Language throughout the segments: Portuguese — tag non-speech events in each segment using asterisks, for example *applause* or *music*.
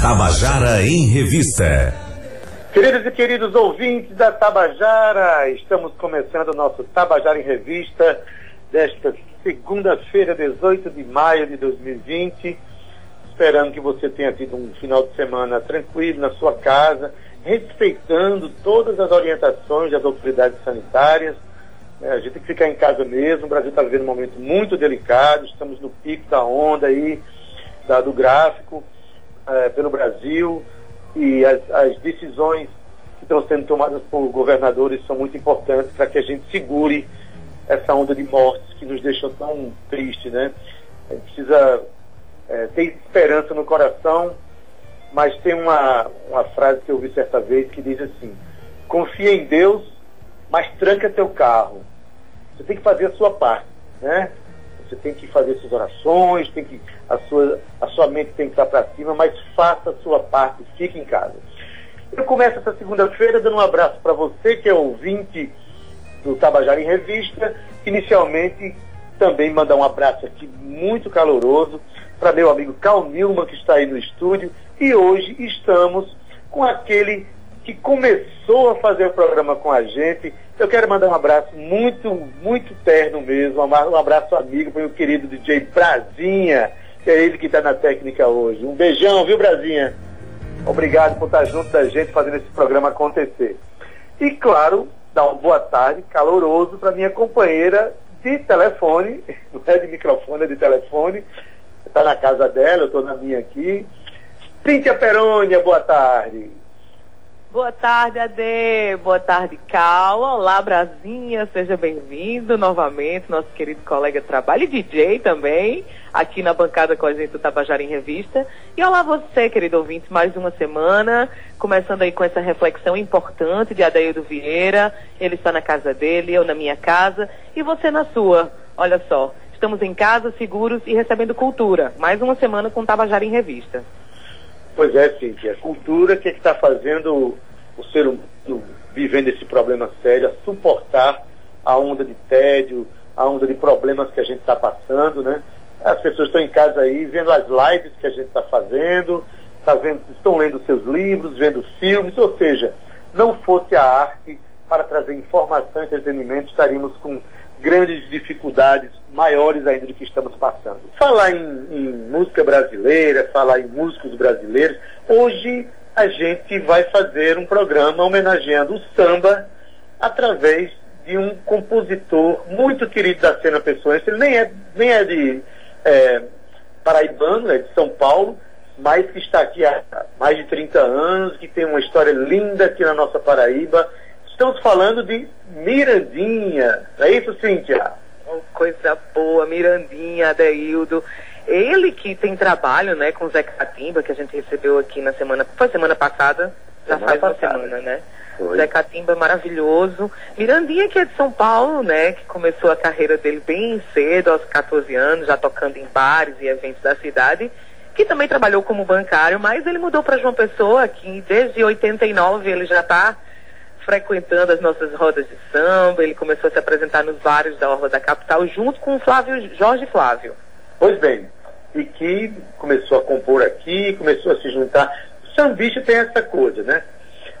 Tabajara em Revista. Queridos e queridos ouvintes da Tabajara, estamos começando o nosso Tabajara em Revista desta segunda-feira, 18 de maio de 2020. Esperando que você tenha tido um final de semana tranquilo na sua casa, respeitando todas as orientações das autoridades sanitárias. É, a gente tem que ficar em casa mesmo. O Brasil está vivendo um momento muito delicado, estamos no pico da onda aí, da, do gráfico é, pelo Brasil e as, as decisões que estão sendo tomadas por governadores são muito importantes para que a gente segure essa onda de mortes que nos deixam tão tristes, né? A gente precisa é, ter esperança no coração, mas tem uma, uma frase que eu ouvi certa vez que diz assim: confia em Deus, mas tranca teu carro. Você tem que fazer a sua parte, né? Você tem que fazer suas orações, tem que a sua, a sua mente tem que estar para cima, mas faça a sua parte, fique em casa. Eu começo essa segunda-feira dando um abraço para você que é ouvinte do Tabajara em Revista. Inicialmente, também mandar um abraço aqui muito caloroso para meu amigo Cal Nilman, que está aí no estúdio. E hoje estamos com aquele que começou a fazer o programa com a gente. Eu quero mandar um abraço muito, muito terno mesmo, um abraço amigo para o meu querido DJ Brasinha, que é ele que está na técnica hoje. Um beijão, viu, Brasinha? Obrigado por estar junto da gente fazendo esse programa acontecer. E, claro, dar uma boa tarde caloroso para minha companheira de telefone, *laughs* não é de microfone, é de telefone. Está na casa dela, eu estou na minha aqui. Cíntia Perônia, boa tarde. Boa tarde, Ade. Boa tarde, Cal. Olá, Brasinha. Seja bem-vindo novamente, nosso querido colega de trabalho e DJ também, aqui na bancada com a gente do Tabajara em Revista. E olá você, querido ouvinte, mais uma semana, começando aí com essa reflexão importante de Adeildo Vieira. Ele está na casa dele, eu na minha casa e você na sua. Olha só, estamos em casa, seguros e recebendo cultura. Mais uma semana com Tabajara em Revista. Pois é, Cíntia. Cultura que é está fazendo o ser humano vivendo esse problema sério, a suportar a onda de tédio, a onda de problemas que a gente está passando, né? As pessoas estão em casa aí vendo as lives que a gente está fazendo, tá vendo, estão lendo seus livros, vendo filmes, ou seja, não fosse a arte para trazer informação e entretenimento, estaríamos com grandes dificuldades maiores ainda do que estamos passando. Falar em, em, música brasileira, falar em músicos brasileiros, hoje a gente vai fazer um programa homenageando o samba através de um compositor muito querido da cena pessoense, ele nem é, nem é de é, paraibano, é de São Paulo, mas que está aqui há mais de 30 anos, que tem uma história linda aqui na nossa Paraíba. Estamos falando de Mirandinha, não é isso, Cíntia? Oh, coisa boa, Mirandinha, Adeildo. Ele que tem trabalho, né, com o Zé Catimba, que a gente recebeu aqui na semana, foi semana passada, já semana faz passada. uma semana, né? Foi. Zé Catimba maravilhoso. Mirandinha, que é de São Paulo, né, que começou a carreira dele bem cedo, aos 14 anos, já tocando em bares e eventos da cidade, que também trabalhou como bancário, mas ele mudou para João Pessoa, que desde 89 ele já está frequentando as nossas rodas de samba, ele começou a se apresentar nos bares da Orla da Capital, junto com o Flávio, Jorge Flávio. Pois bem, e que começou a compor aqui, começou a se juntar. Sambista tem essa coisa, né?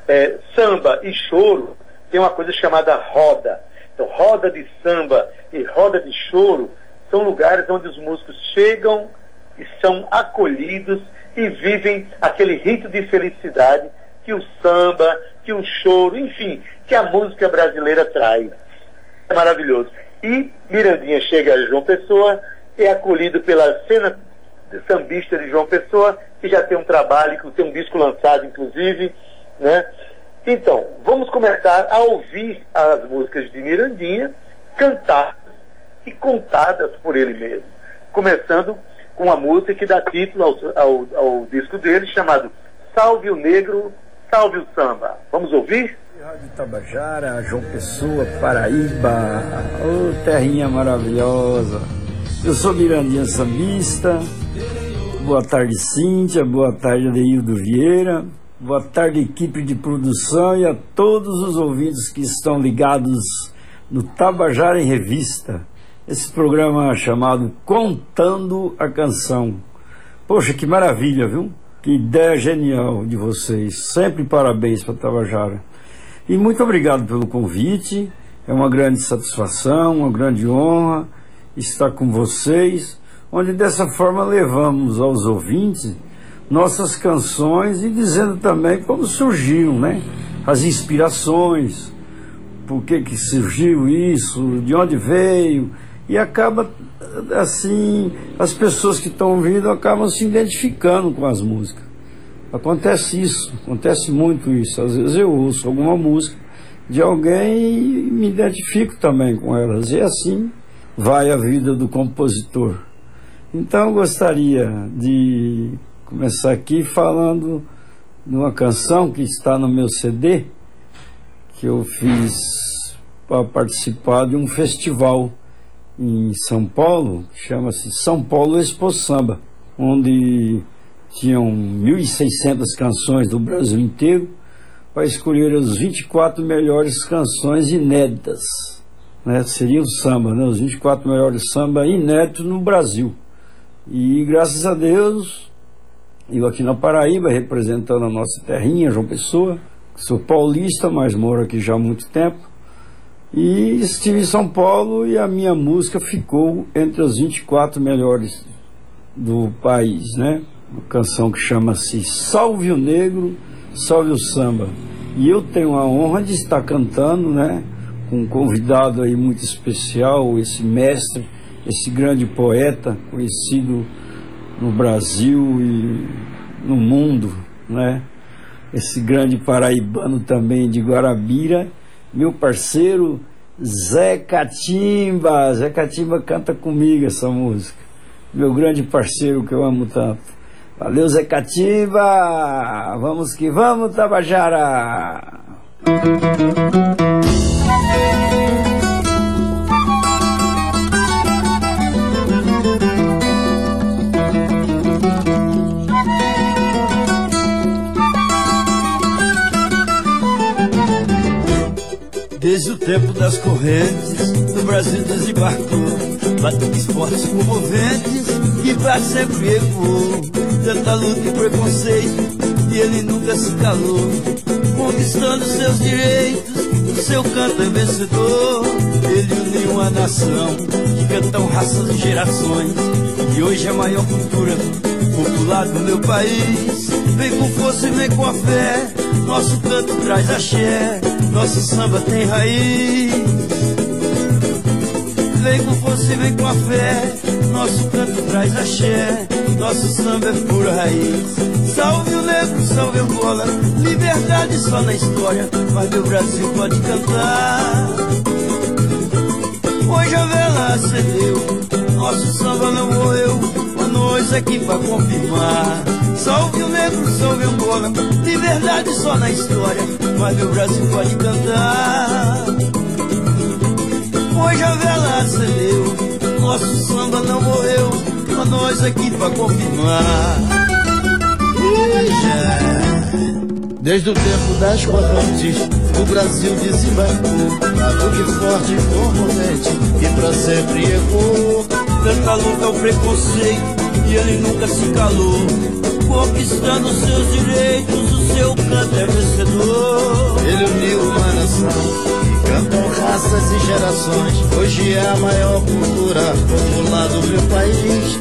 É, samba e choro tem uma coisa chamada roda. Então, roda de samba e roda de choro são lugares onde os músicos chegam e são acolhidos e vivem aquele rito de felicidade que o samba, que o choro, enfim, que a música brasileira traz. É maravilhoso. E Mirandinha chega a João Pessoa, é acolhido pela cena sambista de João Pessoa, que já tem um trabalho, que tem um disco lançado, inclusive, né? Então, vamos começar a ouvir as músicas de Mirandinha, cantadas e contadas por ele mesmo. Começando com a música que dá título ao, ao, ao disco dele, chamado Salve o Negro Salve o samba. Vamos ouvir? Rádio Tabajara, João Pessoa, Paraíba, ô oh, terrinha maravilhosa. Eu sou Mirandinha Sambista. Boa tarde, Cíntia. Boa tarde, Adeildo Vieira. Boa tarde, equipe de produção e a todos os ouvintes que estão ligados no Tabajara em Revista. Esse programa chamado Contando a Canção Poxa, que maravilha, viu? Que ideia genial de vocês. Sempre parabéns para Tabajara. E muito obrigado pelo convite. É uma grande satisfação, uma grande honra estar com vocês, onde dessa forma levamos aos ouvintes nossas canções e dizendo também como surgiu, né? As inspirações, por que que surgiu isso, de onde veio, e acaba assim, as pessoas que estão ouvindo acabam se identificando com as músicas. Acontece isso, acontece muito isso. Às vezes eu ouço alguma música de alguém e me identifico também com elas. E assim vai a vida do compositor. Então eu gostaria de começar aqui falando de uma canção que está no meu CD, que eu fiz para participar de um festival em São Paulo, chama-se São Paulo Expo Samba, onde tinham 1.600 canções do Brasil inteiro para escolher as 24 melhores canções inéditas. Né? Seria o samba, né? os 24 melhores samba inéditos no Brasil. E graças a Deus, eu aqui na Paraíba, representando a nossa terrinha, João Pessoa, sou paulista, mas moro aqui já há muito tempo. E estive em São Paulo e a minha música ficou entre as 24 melhores do país, né? Uma canção que chama-se Salve o Negro, Salve o Samba. E eu tenho a honra de estar cantando, né? Com um convidado aí muito especial, esse mestre, esse grande poeta conhecido no Brasil e no mundo, né? Esse grande paraibano também de Guarabira meu parceiro Zé Catimba. Zé Catimba canta comigo essa música. Meu grande parceiro que eu amo tanto. Valeu, Zé Catimba! Vamos que vamos, Tabajara! Desde o tempo das correntes, o Brasil desembarcou Batuques fortes comoventes e pra sempre ecoou Tanta luta e preconceito e ele nunca se calou. Conquistando seus direitos, o seu canto é vencedor. Ele uniu uma nação que cantam raças e gerações. E hoje é a maior cultura popular do meu país. Vem com força e vem com a fé Nosso canto traz axé Nosso samba tem raiz. Vem com força e vem com a fé. Nosso canto traz axé. Nosso samba é pura raiz. Salve o negro, salve Angola. Liberdade só na história. Mas meu Brasil pode cantar. Hoje a vela acendeu. Nosso samba não morreu Uma nós aqui pra confirmar Salve o negro, salve Angola Liberdade só na história Mas meu Brasil pode cantar Hoje a vela acendeu Nosso samba não morreu Pra nós aqui pra confirmar Desde o tempo das correntes, o Brasil desembarcou. Batuque forte e comovente, e pra sempre ecoou. Tanta luta o preconceito, e ele nunca se calou. Conquistando seus direitos, o seu canto é vencedor. Ele uniu uma nação Cantam raças e gerações. Hoje é a maior cultura popular do meu país.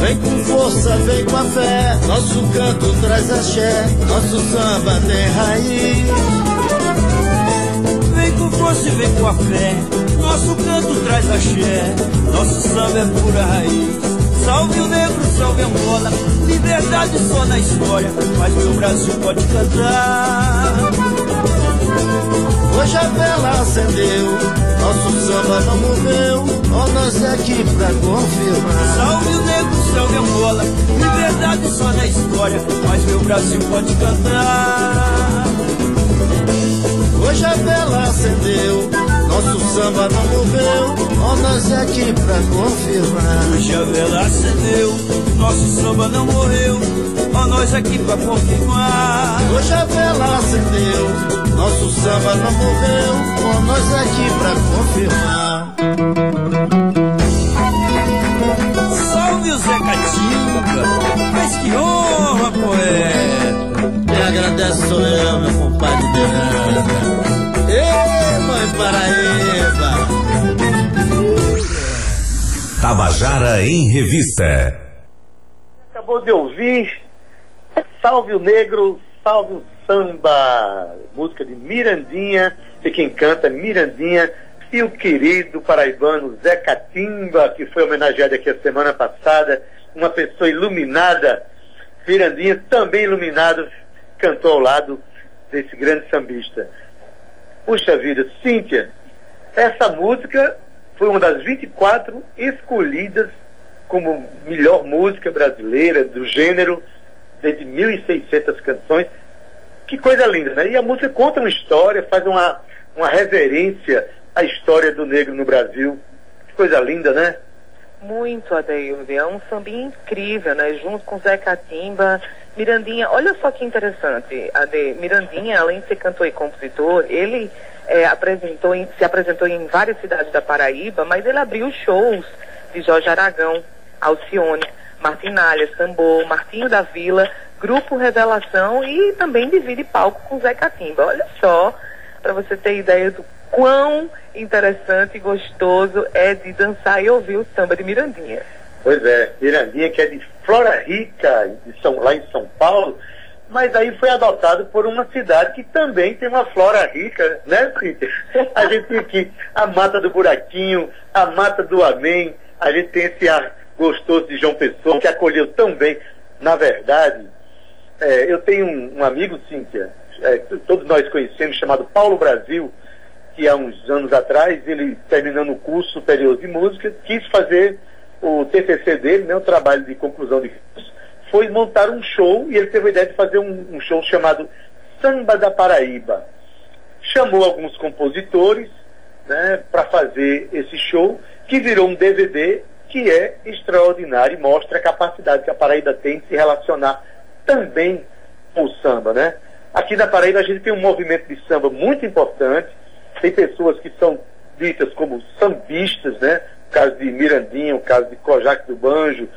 Vem com força, vem com a fé. Nosso canto traz axé. Nosso samba tem raiz. Vem com força e vem com a fé. Nosso canto traz axé. Nosso samba é pura raiz. Salve o negro, salve Angola. Liberdade só na história. Mas meu Brasil pode cantar. Hoje a vela acendeu, nosso samba não morreu, ó nós aqui pra confirmar. Salve o negro, salve Angola, liberdade só na história, mas meu Brasil pode cantar. Hoje a vela acendeu, nosso samba não morreu, nós aqui é pra confirmar. O vela acendeu, nosso samba não morreu, ó nós aqui pra confirmar. O vela acendeu, nosso samba não morreu, ó nós aqui pra confirmar. Salve o Zé Catimba, mas que honra, poeta! Me agradeço sou eu, meu compadre. Ei! Mãe Paraíba! Tabajara em Revista. Acabou de ouvir Salve o Negro, Salve o Samba, música de Mirandinha, e quem canta é Mirandinha, e o querido paraibano Zé Catimba, que foi homenageado aqui a semana passada, uma pessoa iluminada, Mirandinha também iluminado, cantou ao lado desse grande sambista. Puxa vida, Cíntia, essa música foi uma das 24 escolhidas como melhor música brasileira do gênero, de 1.600 canções. Que coisa linda, né? E a música conta uma história, faz uma, uma reverência à história do negro no Brasil. Que coisa linda, né? Muito, Adeildo. É um sambinha incrível, né? Junto com Zé Catimba, Mirandinha. Olha só que interessante, Ade. Mirandinha, além de ser cantor e compositor, ele é, apresentou em, se apresentou em várias cidades da Paraíba, mas ele abriu shows de Jorge Aragão, Alcione, Martinalha, Sambô, Martinho da Vila, Grupo Revelação e também divide palco com Zé Catimba. Olha só, para você ter ideia do quão interessante e gostoso é de dançar e ouvir o samba de Mirandinha. Pois é, Mirandinha que é de Flora Rica, de São, lá em São Paulo, mas aí foi adotado por uma cidade que também tem uma flora rica, né, Cíntia? *laughs* A gente tem aqui a Mata do Buraquinho, a Mata do Amém, a gente tem esse ar gostoso de João Pessoa, que acolheu tão bem. Na verdade, é, eu tenho um, um amigo, Cíntia, é, todos nós conhecemos, chamado Paulo Brasil, que há uns anos atrás, ele terminando o curso superior de música, quis fazer o TCC dele, né, o trabalho de conclusão de curso, foi montar um show e ele teve a ideia de fazer um, um show chamado Samba da Paraíba. Chamou alguns compositores né, para fazer esse show, que virou um DVD que é extraordinário e mostra a capacidade que a Paraíba tem de se relacionar também com o samba, né? Aqui na Paraíba a gente tem um movimento de samba muito importante, tem pessoas que são ditas como sambistas, né? Caso de Mirandinha, o caso de Kojak do Banjo,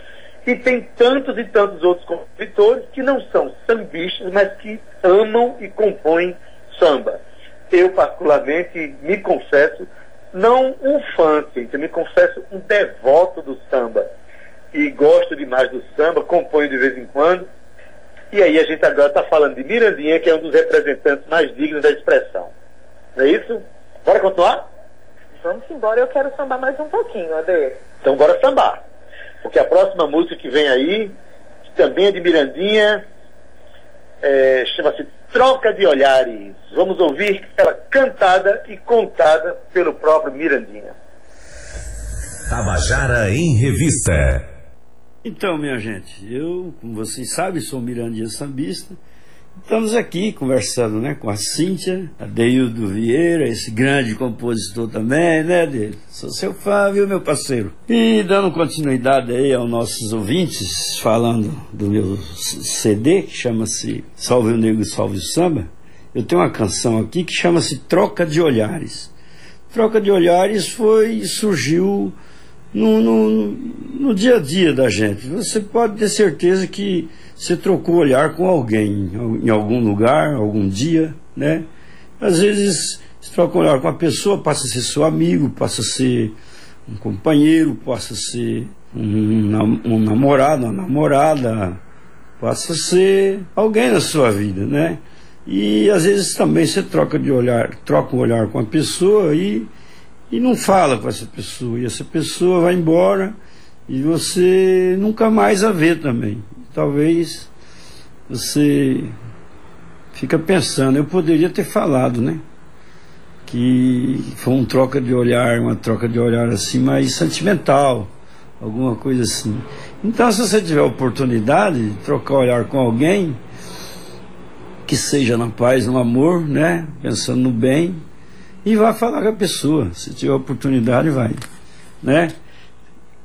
e tem tantos e tantos outros compositores que não são sambistas, mas que amam e compõem samba. Eu, particularmente, me confesso, não um fã, eu me confesso um devoto do samba. E gosto demais do samba, componho de vez em quando. E aí a gente agora está falando de Mirandinha, que é um dos representantes mais dignos da expressão. Não é isso? Bora continuar? Vamos embora, eu quero sambar mais um pouquinho, Ade. Então bora sambar. Porque a próxima música que vem aí, que também é de Mirandinha, é, chama-se Troca de Olhares. Vamos ouvir ela cantada e contada pelo próprio Mirandinha. Tabajara em Revista. Então, minha gente, eu, como vocês sabem, sou Mirandinha Sambista. Estamos aqui conversando né, com a Cíntia, a Deildo Vieira, esse grande compositor também, né, dele? Sou seu fã, viu, meu parceiro? E dando continuidade aí aos nossos ouvintes, falando do meu CD, que chama-se Salve o Negro, Salve o Samba, eu tenho uma canção aqui que chama-se Troca de Olhares. Troca de Olhares foi, surgiu no, no, no dia a dia da gente. Você pode ter certeza que você trocou olhar com alguém em algum lugar, algum dia, né? Às vezes você troca olhar com uma pessoa, passa a ser seu amigo, passa a ser um companheiro, passa a ser um, um namorado, uma namorada, passa a ser alguém na sua vida, né? E às vezes também você troca de olhar, troca um olhar com a pessoa e, e não fala com essa pessoa. E essa pessoa vai embora e você nunca mais a vê também talvez você fica pensando, eu poderia ter falado, né? Que foi um troca de olhar, uma troca de olhar assim, mais sentimental, alguma coisa assim. Então, se você tiver oportunidade de trocar olhar com alguém, que seja na paz, no amor, né? Pensando no bem, e vá falar com a pessoa. Se tiver oportunidade, vai, né?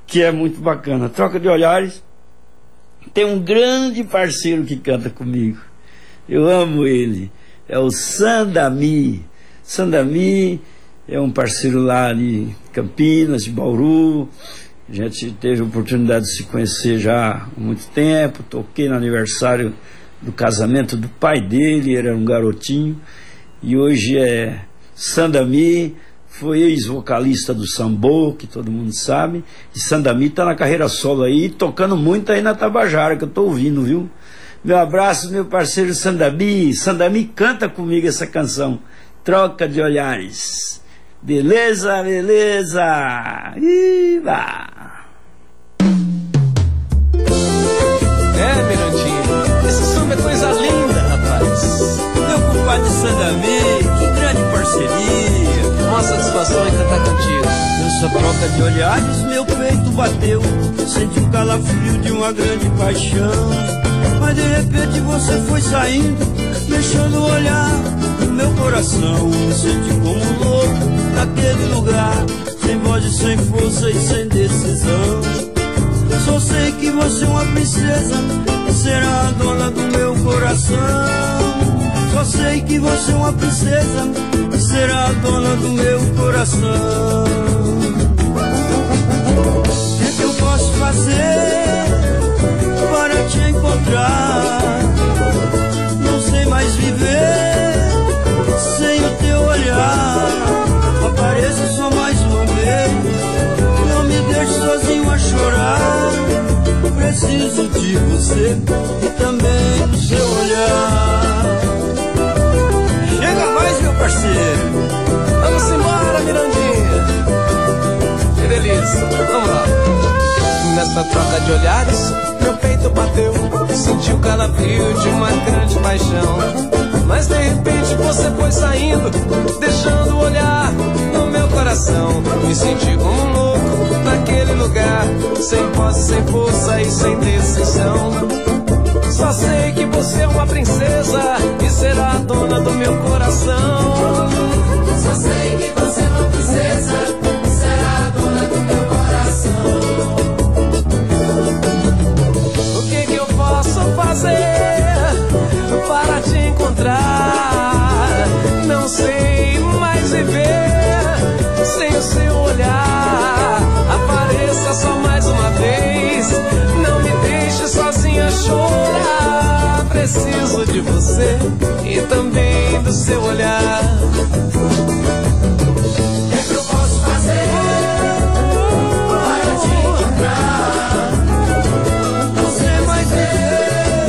Que é muito bacana. Troca de olhares tem um grande parceiro que canta comigo. Eu amo ele. É o Sandami. Sandami é um parceiro lá de Campinas, de Bauru. A gente teve a oportunidade de se conhecer já há muito tempo. Toquei no aniversário do casamento do pai dele, era um garotinho, e hoje é Sandami, foi ex-vocalista do Sambô, que todo mundo sabe, e Sandami está na carreira solo aí, tocando muito aí na Tabajara, que eu estou ouvindo, viu? Meu abraço, meu parceiro Sandami. Sandami canta comigo essa canção, Troca de Olhares. Beleza, beleza! Iba! É, Mirandinha, esse samba é coisa linda, rapaz. Meu compadre Sandami, parceria. Uma satisfação em cantar contigo. Nessa troca de olhares, meu peito bateu. Senti o calafrio de uma grande paixão. Mas de repente você foi saindo, deixando o olhar no meu coração. Me senti como louco naquele lugar, sem voz sem força e sem decisão. Só sei que você é uma princesa, será a dona do meu coração. Só sei que você é uma princesa, será a dona do meu coração. O que, que eu posso fazer para te encontrar? Não sei mais viver sem o teu olhar. Apareça só mais uma vez, não me deixe sozinho a chorar. Preciso de você e também do seu olhar. Mirandinha. Que delícia. Vamos lá. Nessa troca de olhares, meu peito bateu. Senti o calafrio de uma grande paixão. Mas de repente você foi saindo, deixando o olhar no meu coração. Me senti como um louco naquele lugar, sem voz, sem força e sem decisão. Só sei que você é uma princesa e será a dona do meu coração. Só sei você e também do seu olhar. O que, que eu posso fazer para te encontrar? Sei mais ver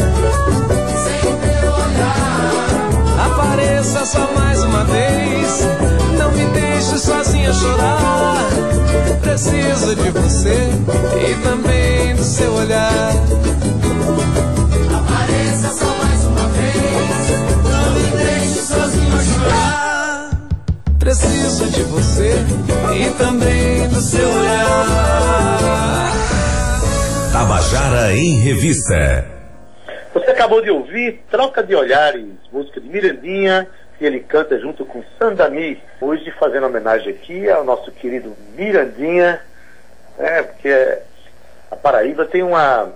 sem teu olhar. Apareça só mais uma vez. Não me deixe sozinha chorar. Preciso de você e também do seu olhar. Preciso de você e também do seu olhar. Tabajara em Revista. Você acabou de ouvir Troca de Olhares, música de Mirandinha, e ele canta junto com Sandami, hoje fazendo homenagem aqui ao nosso querido Mirandinha, né, porque a Paraíba tem uma,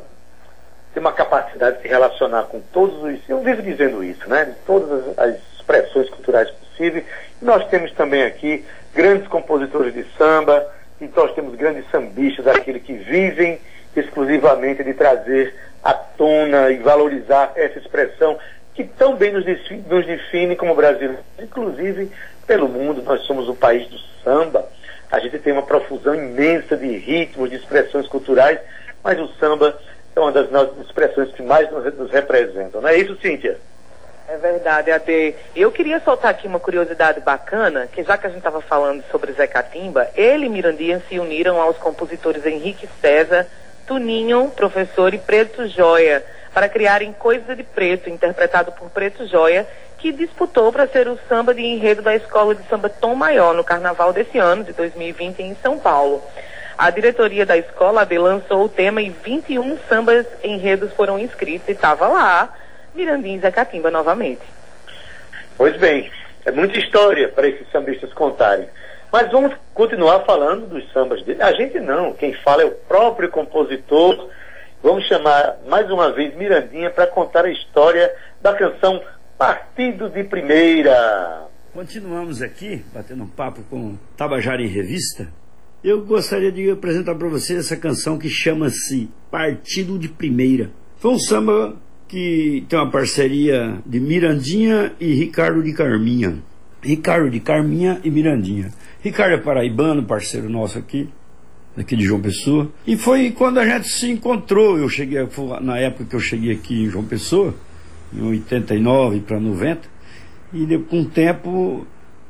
tem uma capacidade de se relacionar com todos os, eu vivo dizendo isso, né, de todas as, as expressões culturais possíveis, e nós temos também aqui grandes compositores de samba, e nós temos grandes sambistas, aqueles que vivem exclusivamente de trazer à tona e valorizar essa expressão que tão bem nos define, nos define como brasileiros, inclusive pelo mundo. Nós somos o país do samba. A gente tem uma profusão imensa de ritmos, de expressões culturais, mas o samba é uma das nossas expressões que mais nos representam. Não é isso, Cíntia? É verdade, Ade. Eu queria soltar aqui uma curiosidade bacana, que já que a gente estava falando sobre Zé Catimba, ele e Mirandinha se uniram aos compositores Henrique César, Tuninho, professor e Preto Joia, para criarem Coisa de Preto, interpretado por Preto Joia, que disputou para ser o samba de enredo da Escola de Samba Tom Maior no carnaval desse ano, de 2020, em São Paulo. A diretoria da escola lançou o tema e 21 sambas enredos foram inscritos e estava lá Mirandinha e Zé Catimba novamente. Pois bem, é muita história para esses sambistas contarem. Mas vamos continuar falando dos sambas dele. A gente não, quem fala é o próprio compositor. Vamos chamar mais uma vez Mirandinha para contar a história da canção Partido de Primeira. Continuamos aqui, batendo um papo com Tabajara em Revista. Eu gostaria de apresentar para vocês essa canção que chama-se Partido de Primeira. Foi um samba que tem uma parceria de Mirandinha e Ricardo de Carminha. Ricardo de Carminha e Mirandinha. Ricardo é paraibano, parceiro nosso aqui, daqui de João Pessoa. E foi quando a gente se encontrou. Eu cheguei, na época que eu cheguei aqui em João Pessoa, em 89 para 90. E com o tempo,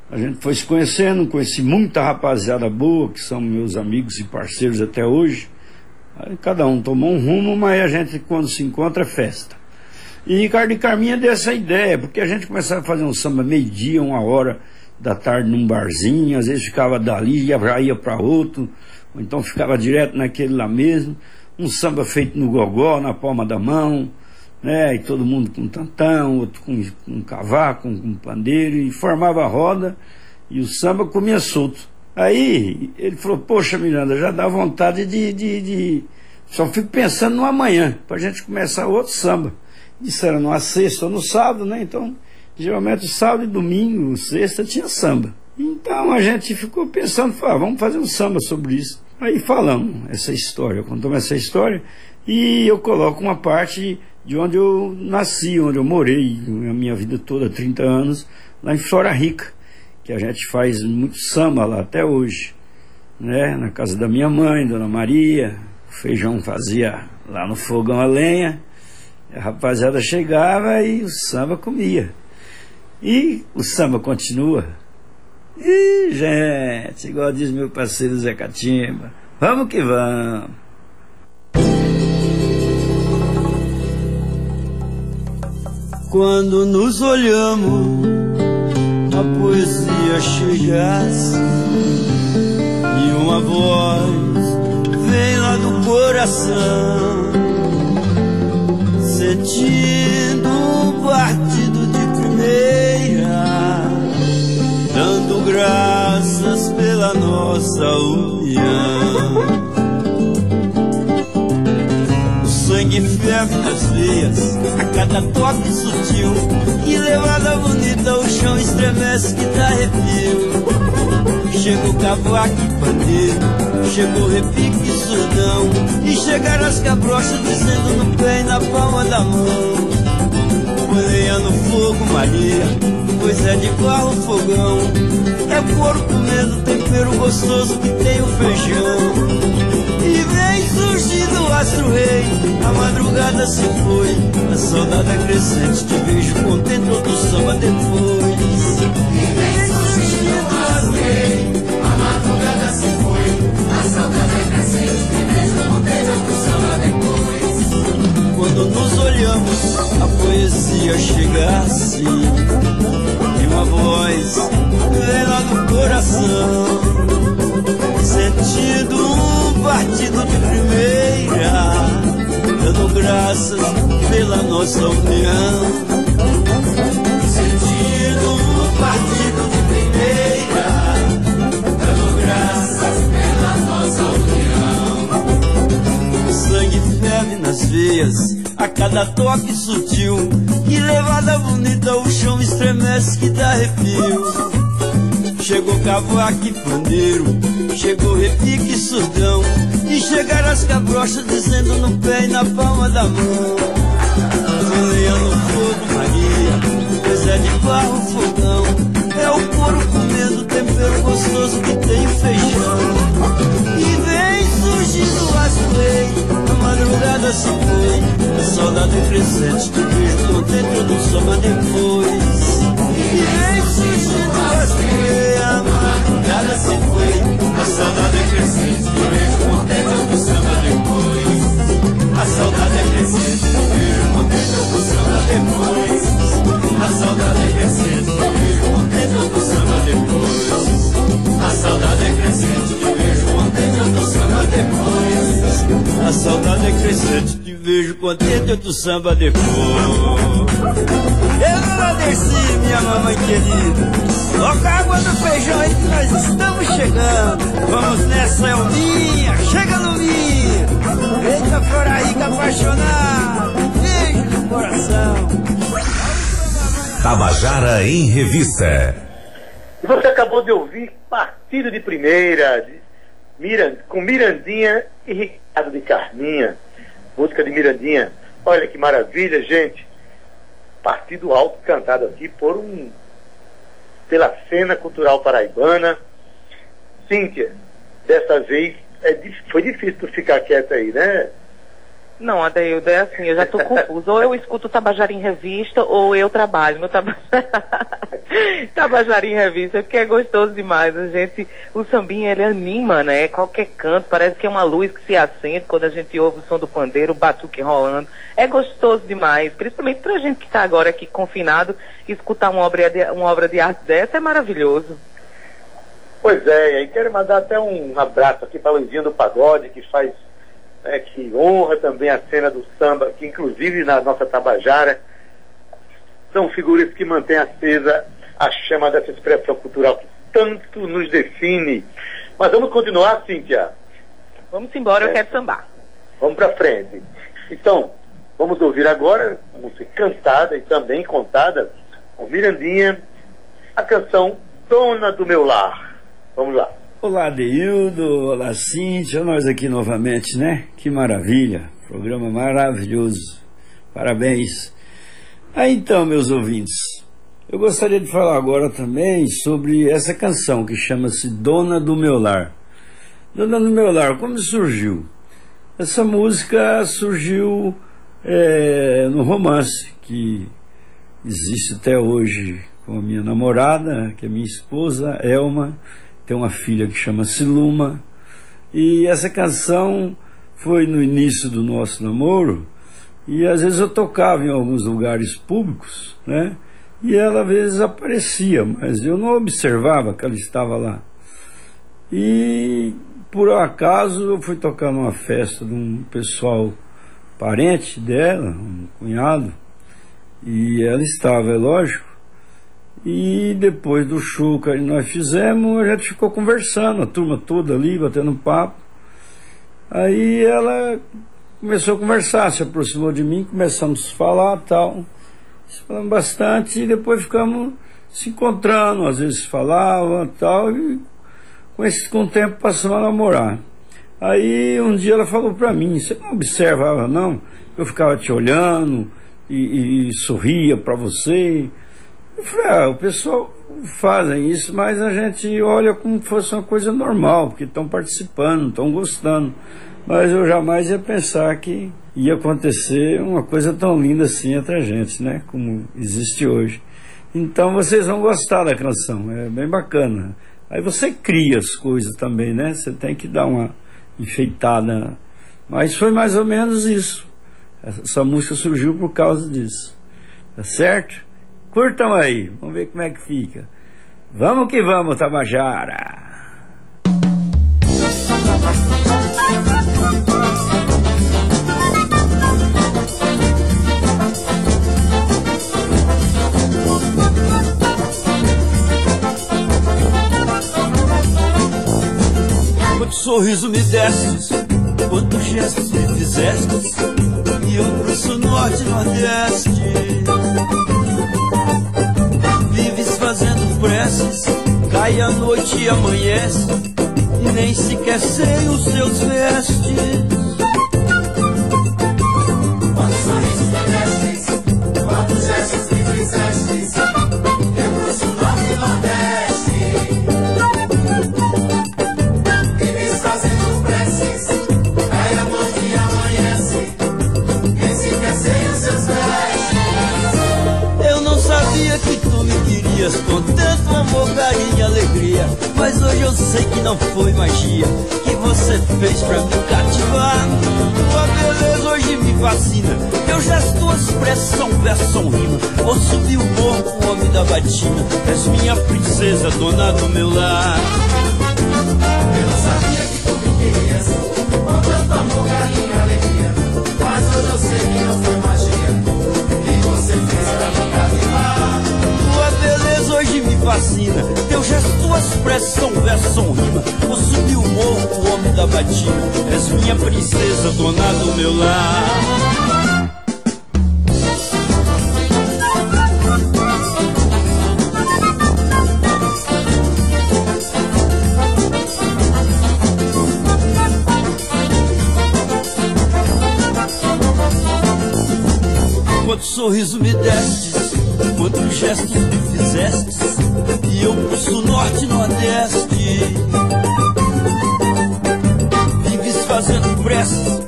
a gente foi se conhecendo, conheci muita rapaziada boa, que são meus amigos e parceiros até hoje. Cada um tomou um rumo, mas a gente, quando se encontra, é festa. E Ricardo e Carminha deu essa ideia, porque a gente começava a fazer um samba meio-dia, uma hora da tarde num barzinho, às vezes ficava dali, ia, ia para outro, ou então ficava direto naquele lá mesmo. Um samba feito no gogó, na palma da mão, né? E todo mundo com tantão, outro com, com cavaco, com, com pandeiro, e formava a roda, e o samba comia solto. Aí ele falou, poxa Miranda, já dá vontade de, de, de... Só fico pensando no amanhã, para a gente começar outro samba. Isso era numa sexta ou no sábado, né? Então, geralmente sábado e domingo, sexta, tinha samba. Então a gente ficou pensando, ah, vamos fazer um samba sobre isso. Aí falamos essa história, contamos essa história e eu coloco uma parte de onde eu nasci, onde eu morei a minha vida toda, 30 anos, lá em Flora Rica, que a gente faz muito samba lá até hoje, né? Na casa da minha mãe, Dona Maria, o feijão fazia lá no fogão a lenha, a rapaziada chegava e o samba comia. E o samba continua. E, gente, igual diz meu parceiro Zé Catimba, vamos que vamos. Quando nos olhamos, a poesia chegasse e uma voz vem lá do coração, sentindo um partido de primeira, dando graças pela nossa união. sangue ferve nas veias A cada toque sutil Que levada bonita o chão estremece que dá arrepio Chega o cavaco e pandeiro Chegou repique e surdão E chegaram as cabrochas dizendo no pé e na palma da mão. Lenha no fogo Maria. Pois é de barro fogão. É couro comendo tempero gostoso que tem o feijão. E vem surgindo o astro rei. A madrugada se foi. A saudade é crescente Te vejo contente outro samba depois olhamos A poesia chegasse E uma voz lá do coração Sentindo um partido de primeira Dando graças pela nossa união Sentindo um partido nas veias a cada toque sutil Que levada bonita o chão estremece que dá arrepio. Chegou cavaco e pandeiro Chegou repique e surdão E chegaram as cabrochas dizendo no pé e na palma da mão. Lenha no fogo Maria Pois é de barro fogão É o couro comendo tempero gostoso que tem feijão. E vem surgindo o açoei A madrugada se foi A saudade é crescente Te vejo contente do samba depois E vem surgindo o açoei A madrugada se foi a saudade eu vejo contente do samba depois. A saudade eu vejo contente do samba depois. A saudade eu vejo contente do samba depois. A saudade crescente, vejo contente do samba depois. A saudade é crescente, te vejo contente do samba depois. Eu agradeci, minha mamãe querida. Toca a água do feijão aí que nós estamos chegando. Vamos nessa, Elminha. Chega no minha. Eita, Flora Rica apaixonada. Beijo no coração. Tabajara em Revista. E você acabou de ouvir Partido de Primeira, de Miran, com Mirandinha e Ricardo de Carminha. Música de Mirandinha. Olha que maravilha, gente. Partido Alto cantado aqui por um pela cena cultural paraibana. Cíntia, dessa vez é, foi difícil tu ficar quieta aí, né? Não, Adeildo, é assim, eu já estou *laughs* confuso. Ou eu escuto Tabajara em Revista, ou eu trabalho no Tabajara, *laughs* Tabajara em Revista, porque é gostoso demais. A gente, o sambinha, ele anima, né? Qualquer canto, parece que é uma luz que se acende quando a gente ouve o som do pandeiro, o batuque rolando. É gostoso demais, principalmente pra gente que está agora aqui confinado, escutar uma obra, de, uma obra de arte dessa é maravilhoso. Pois é, e quero mandar até um abraço aqui para Luizinho do Pagode, que faz né, que honra também a cena do samba, que inclusive na nossa Tabajara são figuras que mantêm acesa a chama dessa expressão cultural que tanto nos define. Mas vamos continuar, Cíntia? Vamos embora, é. eu quero sambar. Vamos para frente. Então, vamos ouvir agora, música cantada e também contada, com Mirandinha, a canção Dona do Meu Lar. Vamos lá. Olá, Deildo. Olá, Cíntia. Nós aqui novamente, né? Que maravilha. Programa maravilhoso. Parabéns. Ah, então, meus ouvintes, eu gostaria de falar agora também sobre essa canção que chama-se Dona do Meu Lar. Dona do Meu Lar, como surgiu? Essa música surgiu é, no romance que existe até hoje com a minha namorada, que é minha esposa, Elma tem uma filha que chama-se Luma. E essa canção foi no início do nosso namoro, e às vezes eu tocava em alguns lugares públicos, né? E ela às vezes aparecia, mas eu não observava que ela estava lá. E por acaso eu fui tocar numa festa de um pessoal parente dela, um cunhado, e ela estava, é lógico, e depois do que nós fizemos, a gente ficou conversando, a turma toda ali, batendo papo. Aí ela começou a conversar, se aproximou de mim, começamos a falar tal. Falamos bastante e depois ficamos se encontrando, às vezes falava tal, e com, esse, com o tempo passamos a namorar. Aí um dia ela falou para mim, você não observava não? Eu ficava te olhando e, e sorria para você ah, o pessoal fazem isso, mas a gente olha como se fosse uma coisa normal, porque estão participando, estão gostando. Mas eu jamais ia pensar que ia acontecer uma coisa tão linda assim entre a gente, né? Como existe hoje. Então vocês vão gostar da canção, é bem bacana. Aí você cria as coisas também, né? Você tem que dar uma enfeitada. Mas foi mais ou menos isso. Essa música surgiu por causa disso. Tá certo? Curtam aí, vamos ver como é que fica. Vamos que vamos, Tabajara! Quanto sorriso me destes, quanto gestos me fizestes, e eu pro norte e nordeste preces, cai a noite e amanhece, nem sequer sei os seus vestes. Quantos sorrisos me destes, quantos gestos me fizestes, Teu gesto, tua expressão, versão, rima. Vou subir o morro homem da batina. És minha princesa, dona do meu lar. Eu não sabia que tu me querias com tanto amor, carinho e alegria. Mas hoje eu sei que não foi magia que você fez pra me cativar hoje me fascina. Teu gesto, tua expressão, versão, rima. Vou subir o morro, o homem da batina. És minha princesa, dona do meu lar. Sorriso me destes, quantos gestos me fizestes, e eu pulso norte e nordeste. Vives fazendo preces,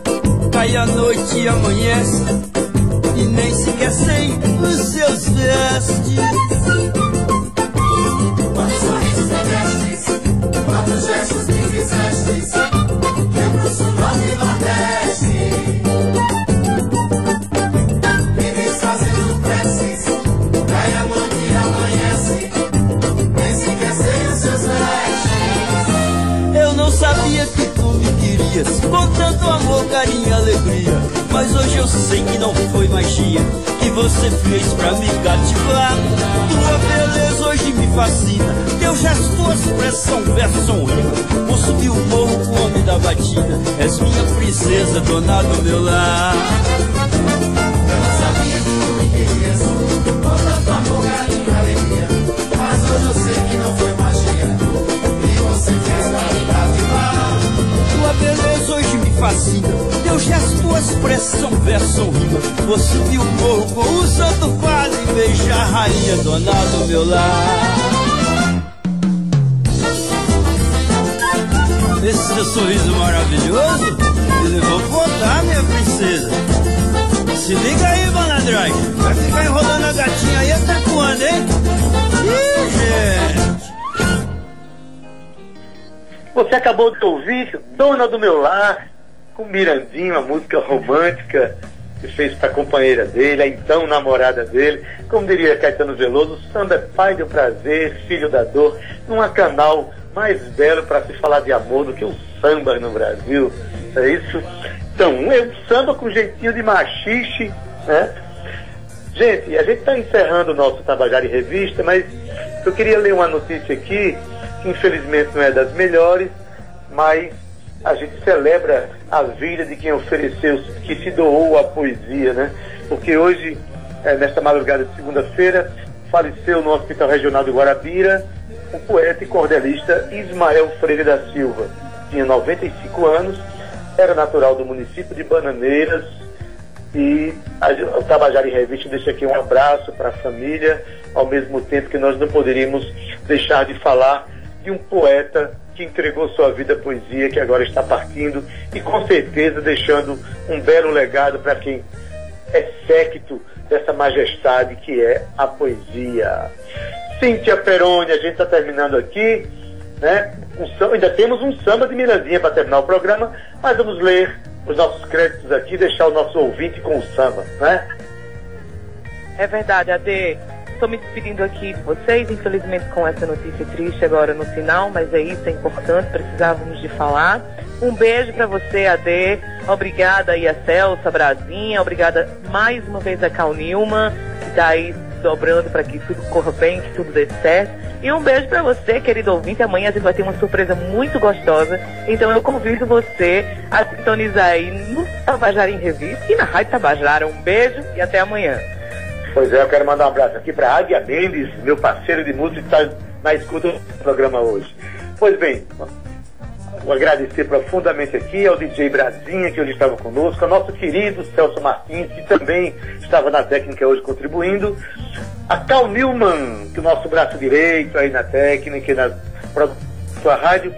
cai a noite e amanhece, e nem sequer sei os seus vestes. Querias Com tanto amor, carinho e alegria. Mas hoje eu sei que não foi magia Que você fez pra me cativar. Tua beleza hoje me fascina. Teu gesto, tua expressão, verso rima. Vou subir o morro com o homem da batida. És minha princesa, dona do meu lar. Sabia que tu me querias, com tanto amor, carinho e alegria. Beleza hoje me fascina Teu gesto, tua expressão, verso rima Vou subir o morro com o santo padre E beijar a rainha, dona do meu lar Esse seu sorriso maravilhoso me levou pro altar, minha princesa. Se liga aí, malandragem. Vai ficar enrolando a gatinha aí até quando, hein? Você acabou de ouvir Dona do Meu Lar, com Mirandinho, uma música romântica que fez para a companheira dele, a então namorada dele. Como diria Caetano Veloso, samba é pai do prazer, filho da dor. Há canal mais belo para se falar de amor do que o samba no Brasil. É isso? Então, é um samba com jeitinho de machixe, né? Gente, a gente está encerrando o nosso Tabajara em Revista, mas eu queria ler uma notícia aqui, infelizmente não é das melhores, mas a gente celebra a vida de quem ofereceu, que se doou à poesia, né? Porque hoje, eh, nesta madrugada de segunda-feira, faleceu no Hospital Regional de Guarabira o poeta e cordelista Ismael Freire da Silva. Tinha 95 anos, era natural do município de Bananeiras, e o Tabajara em Revista deixa aqui um abraço para a família, ao mesmo tempo que nós não poderíamos deixar de falar de um poeta que entregou sua vida à poesia, que agora está partindo e com certeza deixando um belo legado para quem é séquito dessa majestade que é a poesia. Cíntia Peroni, a gente está terminando aqui, né? Um ainda temos um samba de Mirandinha para terminar o programa, mas vamos ler os nossos créditos aqui, deixar o nosso ouvinte com o samba, né? É verdade, Ade. Estou me despedindo aqui de vocês, infelizmente com essa notícia triste agora no final, mas é isso, é importante, precisávamos de falar. Um beijo para você, Ade. Obrigada aí a Celso, a Brasinha, obrigada mais uma vez a Cal Nilman, que está aí dobrando para que tudo corra bem, que tudo dê certo. E um beijo para você, querido ouvinte. Amanhã a gente vai ter uma surpresa muito gostosa. Então eu convido você a sintonizar aí no Tabajara em Revista e na Rádio Tabajara. Um beijo e até amanhã. Pois é, eu quero mandar um abraço aqui para Águia Mendes, meu parceiro de música que está na escuta do programa hoje. Pois bem, vou agradecer profundamente aqui ao DJ Brasinha, que hoje estava conosco, ao nosso querido Celso Martins, que também estava na técnica hoje contribuindo, a Cal Newman, que é o nosso braço direito aí na técnica na da rádio,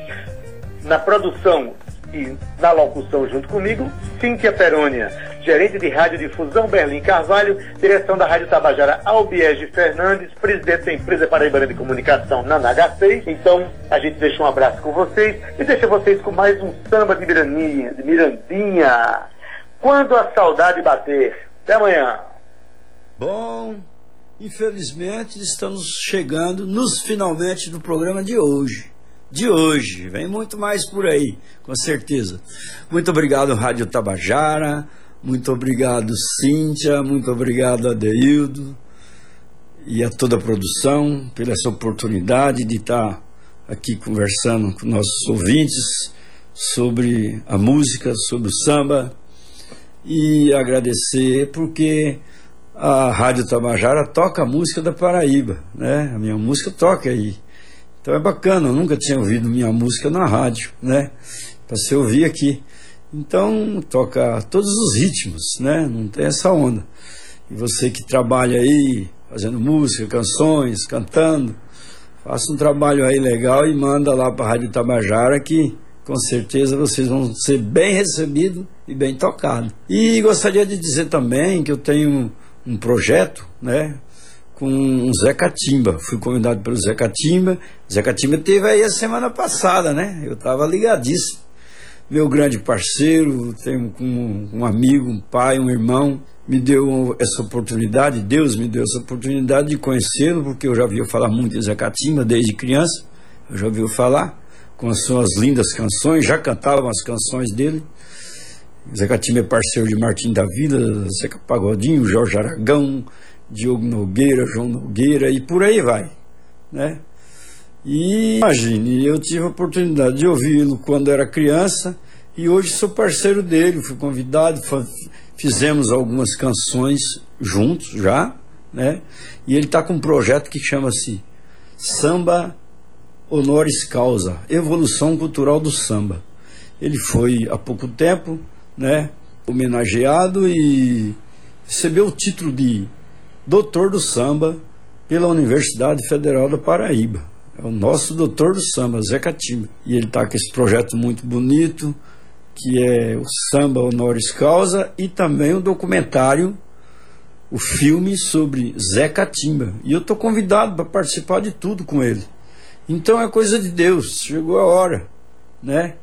na produção e na locução junto comigo, Cíntia Perônia, gerente de rádio difusão Berlim Carvalho, direção da Rádio Tabajara Albiege Fernandes, presidente da empresa Paraibana de Comunicação na NH6. Então, a gente deixa um abraço com vocês e deixa vocês com mais um samba de de Mirandinha. Quando a saudade bater. Até amanhã. Bom, infelizmente estamos chegando nos finalmente do programa de hoje. De hoje, vem muito mais por aí, com certeza. Muito obrigado, Rádio Tabajara. Muito obrigado, Cíntia. Muito obrigado, Adeildo. E a toda a produção pela essa oportunidade de estar aqui conversando com nossos ouvintes sobre a música, sobre o samba. E agradecer porque a Rádio Tabajara toca a música da Paraíba, né? A minha música toca aí. Então é bacana, eu nunca tinha ouvido minha música na rádio, né? Para você ouvir aqui. Então toca todos os ritmos, né? Não tem essa onda. E você que trabalha aí, fazendo música, canções, cantando, faça um trabalho aí legal e manda lá para a Rádio Tabajara que com certeza vocês vão ser bem recebidos e bem tocados. E gostaria de dizer também que eu tenho um projeto, né, com o Zé Catimba. Fui convidado pelo Zé Catimba. Zé Catimba teve aí a semana passada, né? Eu estava ligadíssimo. Meu grande parceiro, tenho um, um amigo, um pai, um irmão, me deu essa oportunidade, Deus me deu essa oportunidade de conhecê-lo, porque eu já ouvi falar muito de Zé Catimba desde criança, eu já ouvi falar com as suas lindas canções, já cantavam as canções dele. Zé Catimba é parceiro de Martim da Vila, Zeca Pagodinho, Jorge Aragão, Diogo Nogueira, João Nogueira e por aí vai, né? E imagine, eu tive a oportunidade de ouvi-lo quando era criança e hoje sou parceiro dele, fui convidado, fizemos algumas canções juntos já, né? E ele está com um projeto que chama-se Samba Honoris Causa, Evolução Cultural do Samba. Ele foi há pouco tempo, né, homenageado e recebeu o título de doutor do samba pela Universidade Federal da Paraíba. É o nosso doutor do samba, Zé Catimba. E ele está com esse projeto muito bonito, que é o Samba Honoris Causa, e também o documentário, o filme sobre Zé Catimba. E eu estou convidado para participar de tudo com ele. Então é coisa de Deus, chegou a hora, né?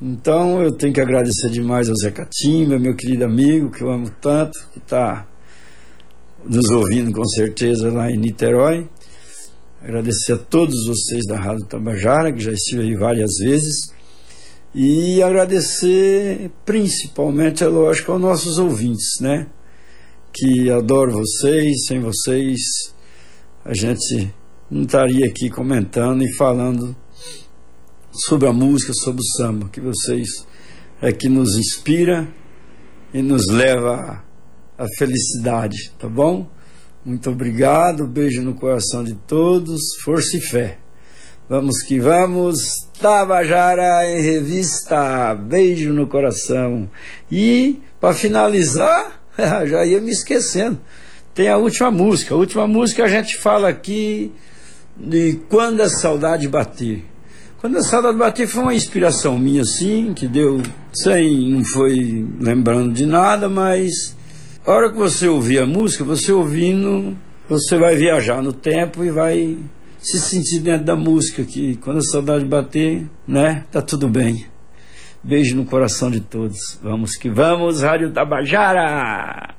Então eu tenho que agradecer demais ao Zé Catimba, meu querido amigo, que eu amo tanto, que está nos ouvindo com certeza lá em Niterói. Agradecer a todos vocês da Rádio Tabajara, que já estive aí várias vezes. E agradecer principalmente, é lógico, aos nossos ouvintes, né? Que adoro vocês, sem vocês a gente não estaria aqui comentando e falando sobre a música, sobre o samba, que vocês é que nos inspira e nos leva a felicidade, tá bom? Muito obrigado, beijo no coração de todos, força e fé. Vamos que vamos, Tabajara em revista, beijo no coração. E, para finalizar, *laughs* já ia me esquecendo, tem a última música. A última música a gente fala aqui de Quando a Saudade Bater. Quando a Saudade Bater foi uma inspiração minha, sim, que deu sem, não foi lembrando de nada, mas a hora que você ouvir a música, você ouvindo, você vai viajar no tempo e vai se sentir dentro da música, que quando a saudade bater, né, tá tudo bem. Beijo no coração de todos. Vamos que vamos, Rádio Tabajara!